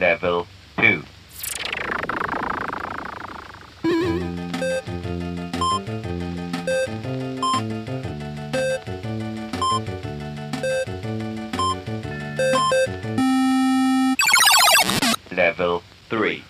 Level 2. Level 3.